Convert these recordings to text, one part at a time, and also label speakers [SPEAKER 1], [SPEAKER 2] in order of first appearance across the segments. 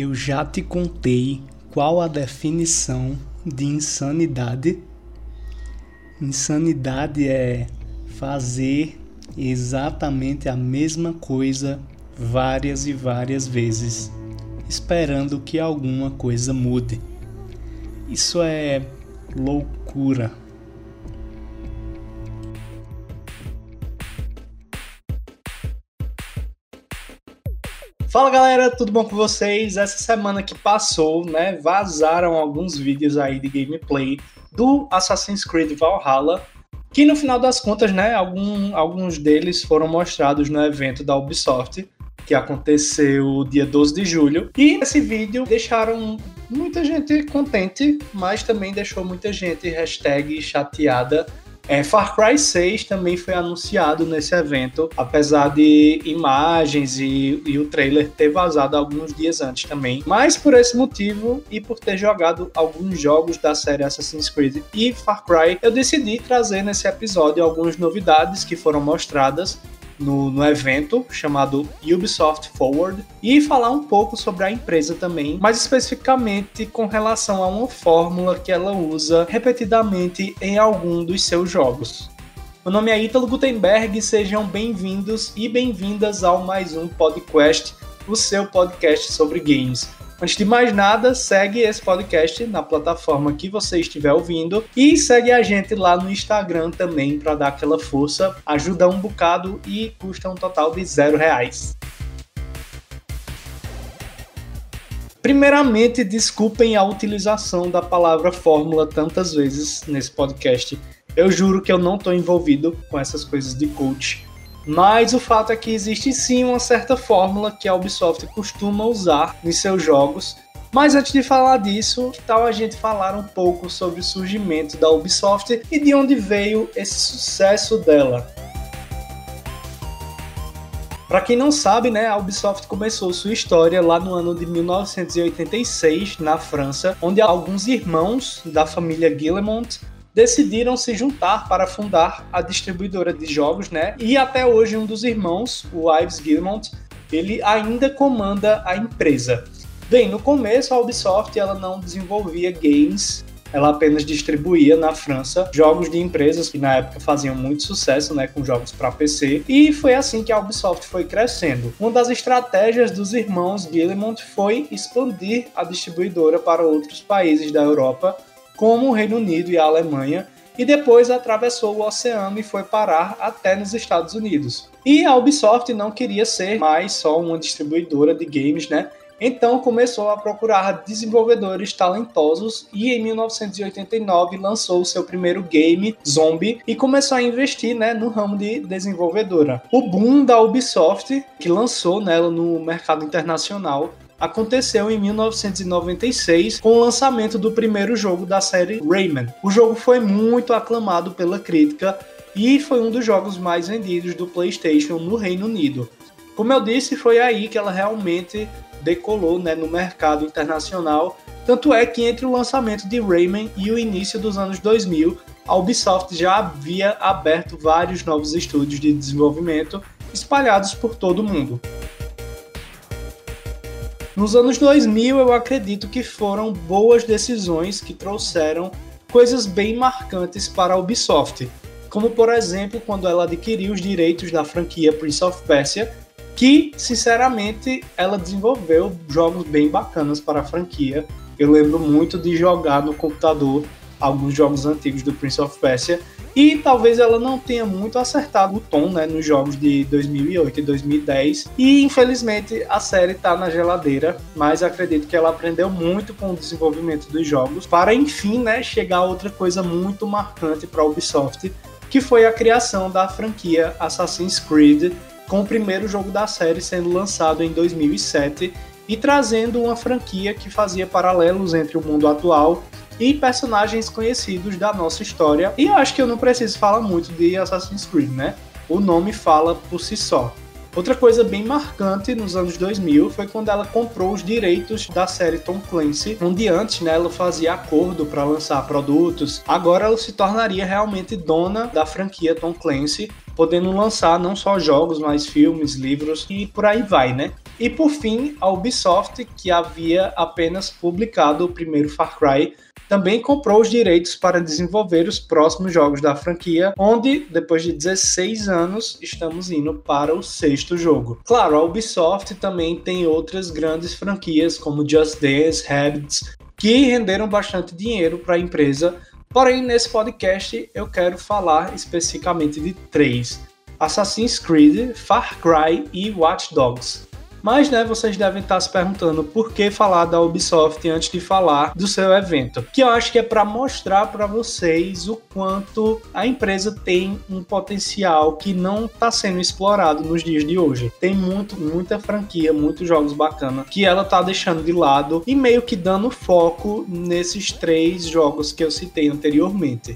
[SPEAKER 1] Eu já te contei qual a definição de insanidade. Insanidade é fazer exatamente a mesma coisa várias e várias vezes, esperando que alguma coisa mude. Isso é loucura. Fala galera, tudo bom com vocês? Essa semana que passou, né, vazaram alguns vídeos aí de gameplay do Assassin's Creed Valhalla, que no final das contas, né, algum, alguns deles foram mostrados no evento da Ubisoft, que aconteceu dia 12 de julho. E esse vídeo deixaram muita gente contente, mas também deixou muita gente hashtag chateada é, Far Cry 6 também foi anunciado nesse evento, apesar de imagens e, e, o trailer ter vazado alguns dias antes também. Mas por esse motivo e por ter jogado alguns jogos da série Assassin's Creed e Far Cry, eu decidi trazer nesse episódio algumas novidades que foram mostradas no, no evento chamado Ubisoft Forward e falar um pouco sobre a empresa também, mais especificamente com relação a uma fórmula que ela usa repetidamente em algum dos seus jogos. Meu nome é Ítalo Gutenberg, sejam bem-vindos e bem-vindas ao mais um podcast, o seu podcast sobre games. Antes de mais nada, segue esse podcast na plataforma que você estiver ouvindo e segue a gente lá no Instagram também para dar aquela força. Ajuda um bocado e custa um total de zero reais. Primeiramente, desculpem a utilização da palavra fórmula tantas vezes nesse podcast. Eu juro que eu não estou envolvido com essas coisas de coach mas o fato é que existe sim uma certa fórmula que a Ubisoft costuma usar nos seus jogos. Mas antes de falar disso, tal a gente falar um pouco sobre o surgimento da Ubisoft e de onde veio esse sucesso dela? Para quem não sabe, né, a Ubisoft começou sua história lá no ano de 1986, na França, onde alguns irmãos da família Guillemont decidiram se juntar para fundar a distribuidora de jogos, né? E até hoje um dos irmãos, o Ives Gilmont, ele ainda comanda a empresa. Bem, no começo a Ubisoft ela não desenvolvia games ela apenas distribuía na França jogos de empresas que na época faziam muito sucesso, né, com jogos para PC, e foi assim que a Ubisoft foi crescendo. Uma das estratégias dos irmãos Guillemont foi expandir a distribuidora para outros países da Europa, como o Reino Unido e a Alemanha, e depois atravessou o oceano e foi parar até nos Estados Unidos. E a Ubisoft não queria ser mais só uma distribuidora de games, né? Então começou a procurar desenvolvedores talentosos e em 1989 lançou o seu primeiro game, Zombie, e começou a investir né, no ramo de desenvolvedora. O boom da Ubisoft, que lançou nela no mercado internacional, aconteceu em 1996 com o lançamento do primeiro jogo da série Rayman. O jogo foi muito aclamado pela crítica e foi um dos jogos mais vendidos do PlayStation no Reino Unido. Como eu disse, foi aí que ela realmente decolou né, no mercado internacional. Tanto é que entre o lançamento de Rayman e o início dos anos 2000, a Ubisoft já havia aberto vários novos estúdios de desenvolvimento espalhados por todo o mundo. Nos anos 2000, eu acredito que foram boas decisões que trouxeram coisas bem marcantes para a Ubisoft, como por exemplo quando ela adquiriu os direitos da franquia Prince of Persia, que sinceramente ela desenvolveu jogos bem bacanas para a franquia. Eu lembro muito de jogar no computador alguns jogos antigos do Prince of Persia e talvez ela não tenha muito acertado o tom né, nos jogos de 2008 e 2010. E infelizmente a série está na geladeira, mas acredito que ela aprendeu muito com o desenvolvimento dos jogos para enfim né, chegar a outra coisa muito marcante para a Ubisoft, que foi a criação da franquia Assassin's Creed, com o primeiro jogo da série sendo lançado em 2007 e trazendo uma franquia que fazia paralelos entre o mundo atual e personagens conhecidos da nossa história. E eu acho que eu não preciso falar muito de Assassin's Creed, né? O nome fala por si só. Outra coisa bem marcante nos anos 2000 foi quando ela comprou os direitos da série Tom Clancy, onde antes né, ela fazia acordo para lançar produtos. Agora ela se tornaria realmente dona da franquia Tom Clancy, podendo lançar não só jogos, mas filmes, livros e por aí vai, né? E por fim, a Ubisoft, que havia apenas publicado o primeiro Far Cry, também comprou os direitos para desenvolver os próximos jogos da franquia, onde, depois de 16 anos, estamos indo para o sexto jogo. Claro, a Ubisoft também tem outras grandes franquias, como Just Dance, Habits, que renderam bastante dinheiro para a empresa. Porém, nesse podcast eu quero falar especificamente de três: Assassin's Creed, Far Cry e Watch Dogs. Mas, né, vocês devem estar se perguntando por que falar da Ubisoft antes de falar do seu evento. Que eu acho que é para mostrar para vocês o quanto a empresa tem um potencial que não está sendo explorado nos dias de hoje. Tem muito, muita franquia, muitos jogos bacanas que ela tá deixando de lado e meio que dando foco nesses três jogos que eu citei anteriormente.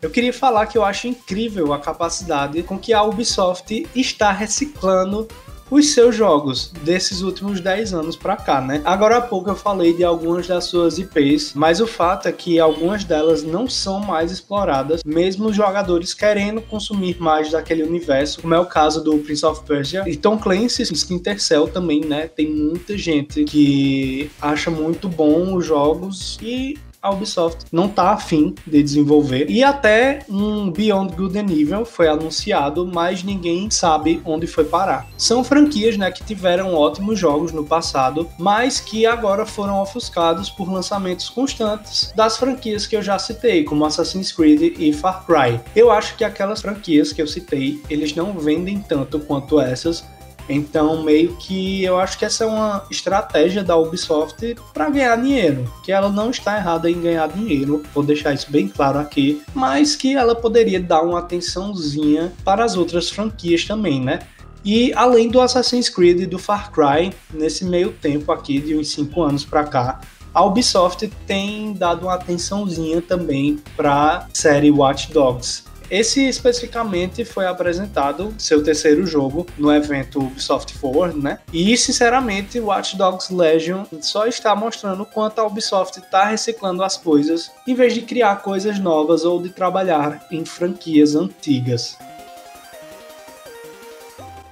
[SPEAKER 1] Eu queria falar que eu acho incrível a capacidade com que a Ubisoft está reciclando os seus jogos desses últimos 10 anos para cá, né? Agora há pouco eu falei de algumas das suas IPs, mas o fato é que algumas delas não são mais exploradas, mesmo os jogadores querendo consumir mais daquele universo, como é o caso do Prince of Persia e Tom Clancy's Splinter Cell também, né? Tem muita gente que acha muito bom os jogos e a Ubisoft não tá afim de desenvolver. E até um Beyond Good and Evil foi anunciado, mas ninguém sabe onde foi parar. São franquias né, que tiveram ótimos jogos no passado, mas que agora foram ofuscados por lançamentos constantes das franquias que eu já citei, como Assassin's Creed e Far Cry. Eu acho que aquelas franquias que eu citei, eles não vendem tanto quanto essas, então, meio que eu acho que essa é uma estratégia da Ubisoft para ganhar dinheiro, que ela não está errada em ganhar dinheiro, vou deixar isso bem claro aqui, mas que ela poderia dar uma atençãozinha para as outras franquias também, né? E além do Assassin's Creed e do Far Cry, nesse meio tempo aqui, de uns 5 anos para cá, a Ubisoft tem dado uma atençãozinha também para a série Watch Dogs. Esse especificamente foi apresentado, seu terceiro jogo, no evento Ubisoft Forward, né? E sinceramente, Watch Dogs Legion só está mostrando quanto a Ubisoft está reciclando as coisas, em vez de criar coisas novas ou de trabalhar em franquias antigas.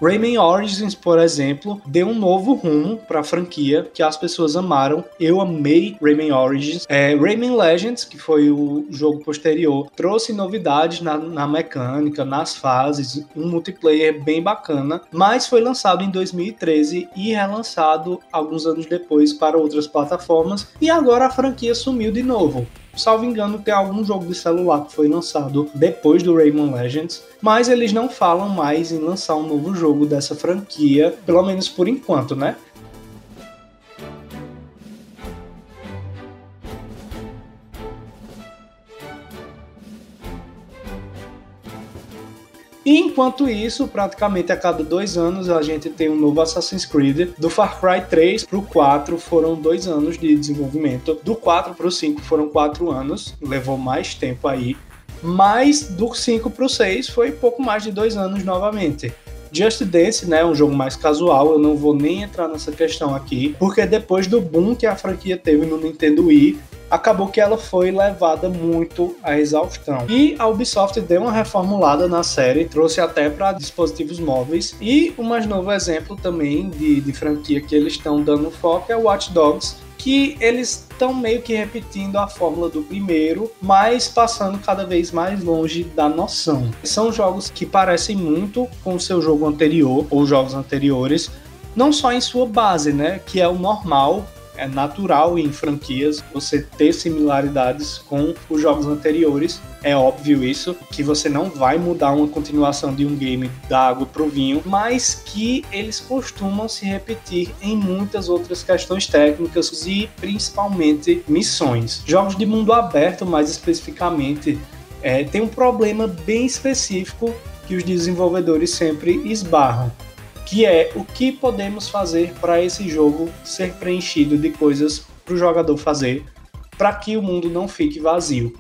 [SPEAKER 1] Rayman Origins, por exemplo, deu um novo rumo para a franquia que as pessoas amaram. Eu amei Rayman Origins. É, Rayman Legends, que foi o jogo posterior, trouxe novidades na, na mecânica, nas fases, um multiplayer bem bacana, mas foi lançado em 2013 e relançado alguns anos depois para outras plataformas. E agora a franquia sumiu de novo. Salvo engano, tem algum jogo de celular que foi lançado depois do Rayman Legends, mas eles não falam mais em lançar um novo jogo dessa franquia, pelo menos por enquanto, né? E enquanto isso, praticamente a cada dois anos a gente tem um novo Assassin's Creed. Do Far Cry 3 pro 4 foram dois anos de desenvolvimento. Do 4 pro 5 foram quatro anos, levou mais tempo aí. Mas do 5 pro 6 foi pouco mais de dois anos novamente. Just Dance, né, um jogo mais casual, eu não vou nem entrar nessa questão aqui, porque depois do boom que a franquia teve no Nintendo Wii, acabou que ela foi levada muito à exaustão. E a Ubisoft deu uma reformulada na série, trouxe até para dispositivos móveis. E um mais novo exemplo também de, de franquia que eles estão dando foco é Watch Dogs, que eles estão meio que repetindo a fórmula do primeiro, mas passando cada vez mais longe da noção. São jogos que parecem muito com o seu jogo anterior ou jogos anteriores, não só em sua base, né, que é o normal é natural em franquias você ter similaridades com os jogos anteriores. É óbvio isso, que você não vai mudar uma continuação de um game da água pro vinho, mas que eles costumam se repetir em muitas outras questões técnicas e principalmente missões. Jogos de mundo aberto, mais especificamente, é, tem um problema bem específico que os desenvolvedores sempre esbarram que é o que podemos fazer para esse jogo ser preenchido de coisas para o jogador fazer, para que o mundo não fique vazio.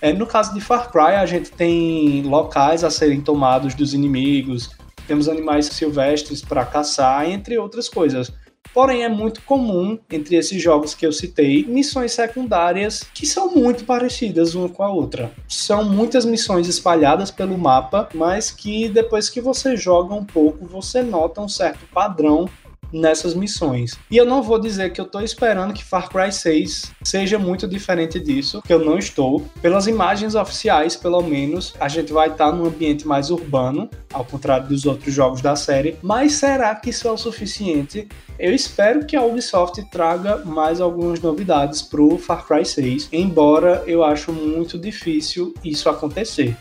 [SPEAKER 1] É, no caso de Far Cry, a gente tem locais a serem tomados dos inimigos, temos animais silvestres para caçar, entre outras coisas. Porém, é muito comum entre esses jogos que eu citei missões secundárias que são muito parecidas uma com a outra. São muitas missões espalhadas pelo mapa, mas que depois que você joga um pouco, você nota um certo padrão nessas missões. E eu não vou dizer que eu estou esperando que Far Cry 6 seja muito diferente disso, que eu não estou. Pelas imagens oficiais, pelo menos, a gente vai estar num ambiente mais urbano, ao contrário dos outros jogos da série. Mas será que isso é o suficiente? Eu espero que a Ubisoft traga mais algumas novidades para o Far Cry 6, embora eu acho muito difícil isso acontecer.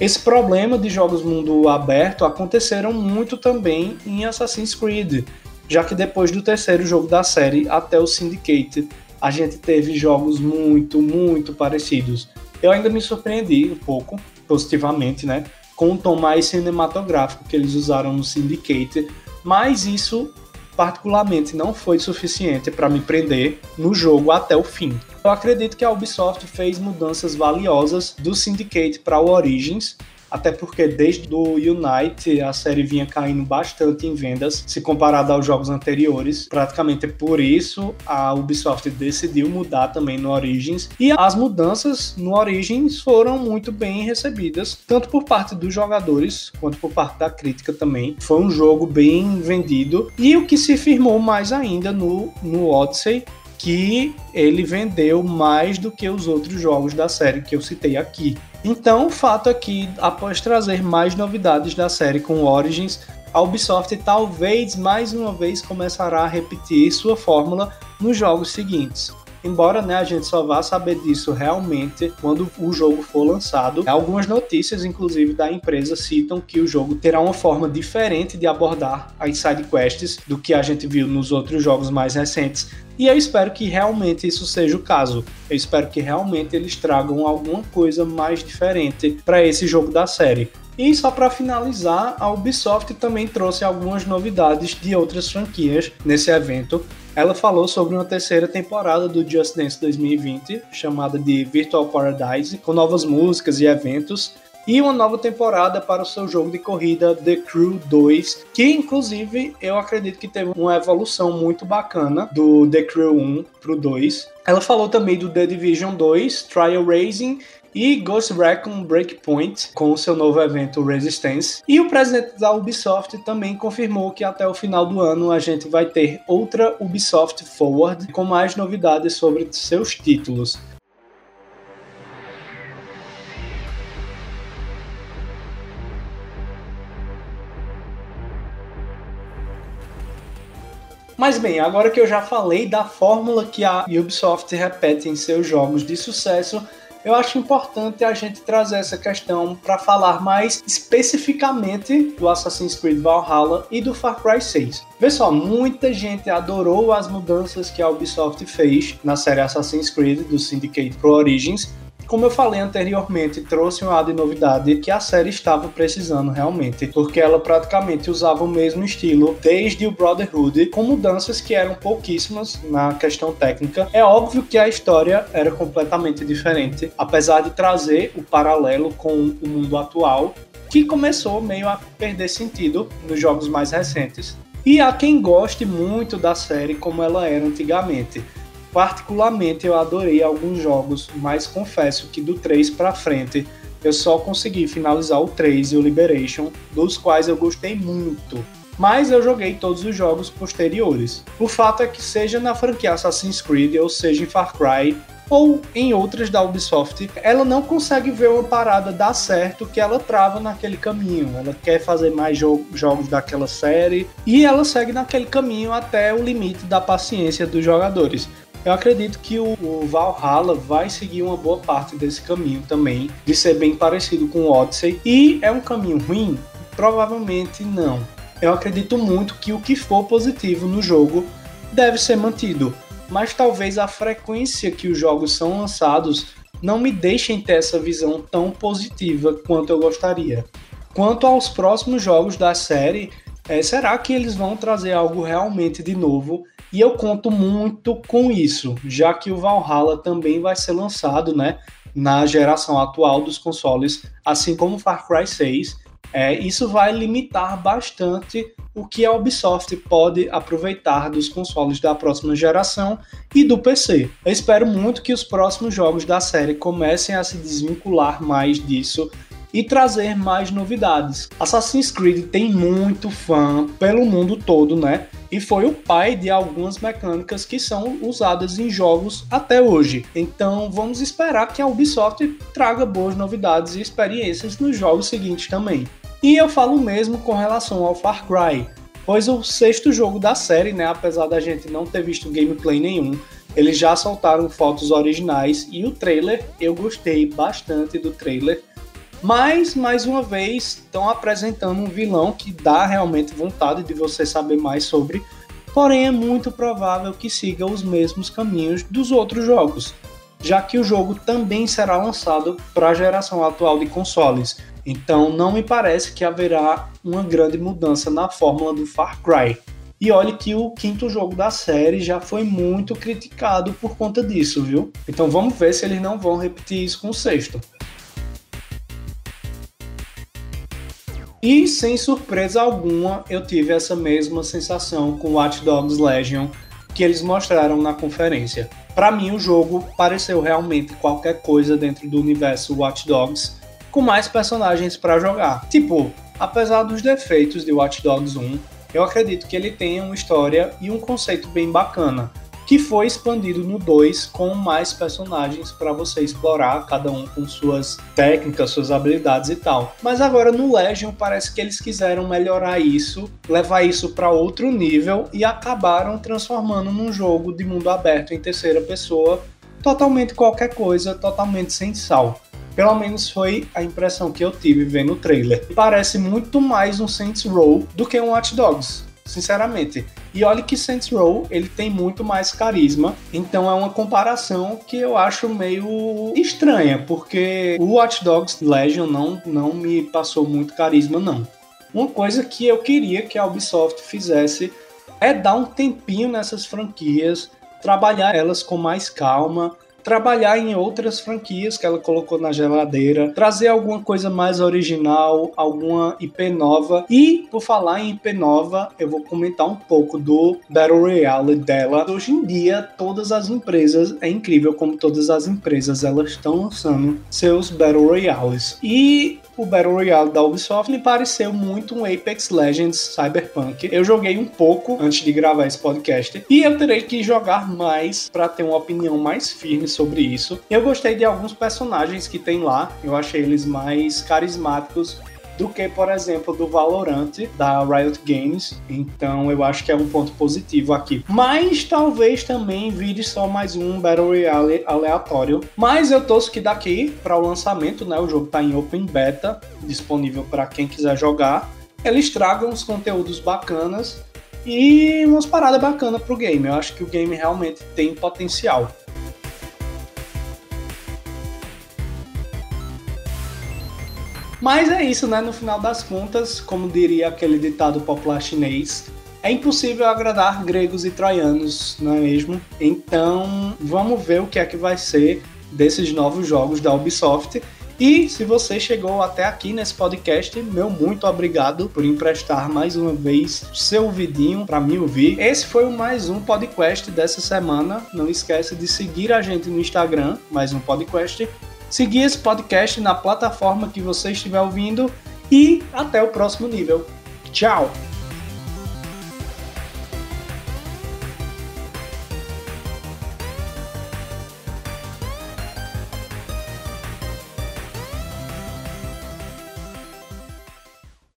[SPEAKER 1] Esse problema de jogos mundo aberto aconteceram muito também em Assassin's Creed, já que depois do terceiro jogo da série até o Syndicate, a gente teve jogos muito, muito parecidos. Eu ainda me surpreendi um pouco, positivamente, né, com o tom mais cinematográfico que eles usaram no Syndicate, mas isso particularmente não foi suficiente para me prender no jogo até o fim. Eu acredito que a Ubisoft fez mudanças valiosas do Syndicate para o Origins, até porque desde o Unite a série vinha caindo bastante em vendas se comparado aos jogos anteriores. Praticamente por isso a Ubisoft decidiu mudar também no Origins e as mudanças no Origins foram muito bem recebidas, tanto por parte dos jogadores quanto por parte da crítica também. Foi um jogo bem vendido e o que se firmou mais ainda no, no Odyssey que ele vendeu mais do que os outros jogos da série que eu citei aqui. Então, o fato é que, após trazer mais novidades da série com Origins, a Ubisoft talvez mais uma vez começará a repetir sua fórmula nos jogos seguintes. Embora né, a gente só vá saber disso realmente quando o jogo for lançado, algumas notícias, inclusive da empresa, citam que o jogo terá uma forma diferente de abordar as side quests do que a gente viu nos outros jogos mais recentes. E eu espero que realmente isso seja o caso. Eu espero que realmente eles tragam alguma coisa mais diferente para esse jogo da série. E só para finalizar, a Ubisoft também trouxe algumas novidades de outras franquias nesse evento. Ela falou sobre uma terceira temporada do Just Dance 2020, chamada de Virtual Paradise, com novas músicas e eventos, e uma nova temporada para o seu jogo de corrida The Crew 2, que inclusive eu acredito que teve uma evolução muito bacana do The Crew 1 para o 2. Ela falou também do The Division 2, Trial Racing e Ghost Recon Breakpoint com o seu novo evento Resistance. E o presidente da Ubisoft também confirmou que até o final do ano a gente vai ter outra Ubisoft Forward com mais novidades sobre seus títulos. Mas bem, agora que eu já falei da fórmula que a Ubisoft repete em seus jogos de sucesso, eu acho importante a gente trazer essa questão para falar mais especificamente do Assassin's Creed Valhalla e do Far Cry 6. Vê só, muita gente adorou as mudanças que a Ubisoft fez na série Assassin's Creed do Syndicate Pro Origins, como eu falei anteriormente, trouxe uma de novidade que a série estava precisando realmente, porque ela praticamente usava o mesmo estilo desde o Brotherhood, com mudanças que eram pouquíssimas na questão técnica. É óbvio que a história era completamente diferente, apesar de trazer o paralelo com o mundo atual, que começou meio a perder sentido nos jogos mais recentes. E há quem goste muito da série como ela era antigamente. Particularmente eu adorei alguns jogos, mas confesso que do 3 para frente eu só consegui finalizar o 3 e o Liberation, dos quais eu gostei muito. Mas eu joguei todos os jogos posteriores. O fato é que seja na franquia Assassin's Creed ou seja em Far Cry, ou em outras da Ubisoft, ela não consegue ver uma parada dar certo que ela trava naquele caminho. Ela quer fazer mais jo jogos daquela série e ela segue naquele caminho até o limite da paciência dos jogadores. Eu acredito que o, Valhalla vai seguir uma boa parte desse caminho também, de ser bem parecido com o Odyssey. E é um caminho ruim? Provavelmente não. Eu acredito muito que o que for positivo no jogo deve ser mantido, mas talvez a frequência que os jogos são lançados não me deixem ter essa visão tão positiva quanto eu gostaria. Quanto aos próximos jogos da série, é, será que eles vão trazer algo realmente de novo e eu conto muito com isso, já que o Valhalla também vai ser lançado, né, na geração atual dos consoles, assim como Far Cry 6. É, isso vai limitar bastante o que a Ubisoft pode aproveitar dos consoles da próxima geração e do PC. Eu espero muito que os próximos jogos da série comecem a se desvincular mais disso e trazer mais novidades. Assassin's Creed tem muito fã pelo mundo todo, né? E foi o pai de algumas mecânicas que são usadas em jogos até hoje. Então vamos esperar que a Ubisoft traga boas novidades e experiências nos jogos seguintes também. E eu falo mesmo com relação ao Far Cry, pois o sexto jogo da série, né, apesar da gente não ter visto gameplay nenhum, eles já soltaram fotos originais e o trailer, eu gostei bastante do trailer. Mas, mais uma vez, estão apresentando um vilão que dá realmente vontade de você saber mais sobre. Porém, é muito provável que siga os mesmos caminhos dos outros jogos, já que o jogo também será lançado para a geração atual de consoles. Então, não me parece que haverá uma grande mudança na fórmula do Far Cry. E olhe que o quinto jogo da série já foi muito criticado por conta disso, viu? Então vamos ver se eles não vão repetir isso com o sexto. E sem surpresa alguma, eu tive essa mesma sensação com Watch Dogs Legion que eles mostraram na conferência. Para mim, o jogo pareceu realmente qualquer coisa dentro do universo Watch Dogs, com mais personagens para jogar. Tipo, apesar dos defeitos de Watch Dogs 1, eu acredito que ele tenha uma história e um conceito bem bacana que foi expandido no 2 com mais personagens para você explorar, cada um com suas técnicas, suas habilidades e tal. Mas agora no Legion parece que eles quiseram melhorar isso, levar isso para outro nível e acabaram transformando num jogo de mundo aberto em terceira pessoa, totalmente qualquer coisa, totalmente sem sal. Pelo menos foi a impressão que eu tive vendo o trailer. Parece muito mais um Saints Row do que um Watch Dogs sinceramente. E olha que Saints Row, ele tem muito mais carisma, então é uma comparação que eu acho meio estranha, porque o Watch Dogs Legion não, não me passou muito carisma, não. Uma coisa que eu queria que a Ubisoft fizesse é dar um tempinho nessas franquias, trabalhar elas com mais calma, trabalhar em outras franquias que ela colocou na geladeira, trazer alguma coisa mais original, alguma IP nova. E por falar em IP nova, eu vou comentar um pouco do Battle Royale dela. Hoje em dia, todas as empresas, é incrível como todas as empresas elas estão lançando seus Battle Royales. E o Battle Royale da Ubisoft me pareceu muito um Apex Legends Cyberpunk. Eu joguei um pouco antes de gravar esse podcast e eu terei que jogar mais para ter uma opinião mais firme sobre isso. Eu gostei de alguns personagens que tem lá, eu achei eles mais carismáticos do que, por exemplo, do Valorant da Riot Games. Então eu acho que é um ponto positivo aqui. Mas talvez também vire só mais um Battle Royale aleatório. Mas eu torço que daqui para o lançamento, né, o jogo está em Open Beta, disponível para quem quiser jogar. Eles tragam uns conteúdos bacanas e umas paradas bacanas pro game. Eu acho que o game realmente tem potencial. Mas é isso, né? No final das contas, como diria aquele ditado popular chinês, é impossível agradar gregos e troianos, não é mesmo? Então, vamos ver o que é que vai ser desses novos jogos da Ubisoft. E se você chegou até aqui nesse podcast, meu muito obrigado por emprestar mais uma vez seu ouvidinho para me ouvir. Esse foi o mais um podcast dessa semana. Não esquece de seguir a gente no Instagram, mais um podcast seguir esse podcast na plataforma que você estiver ouvindo e até o próximo nível. Tchau!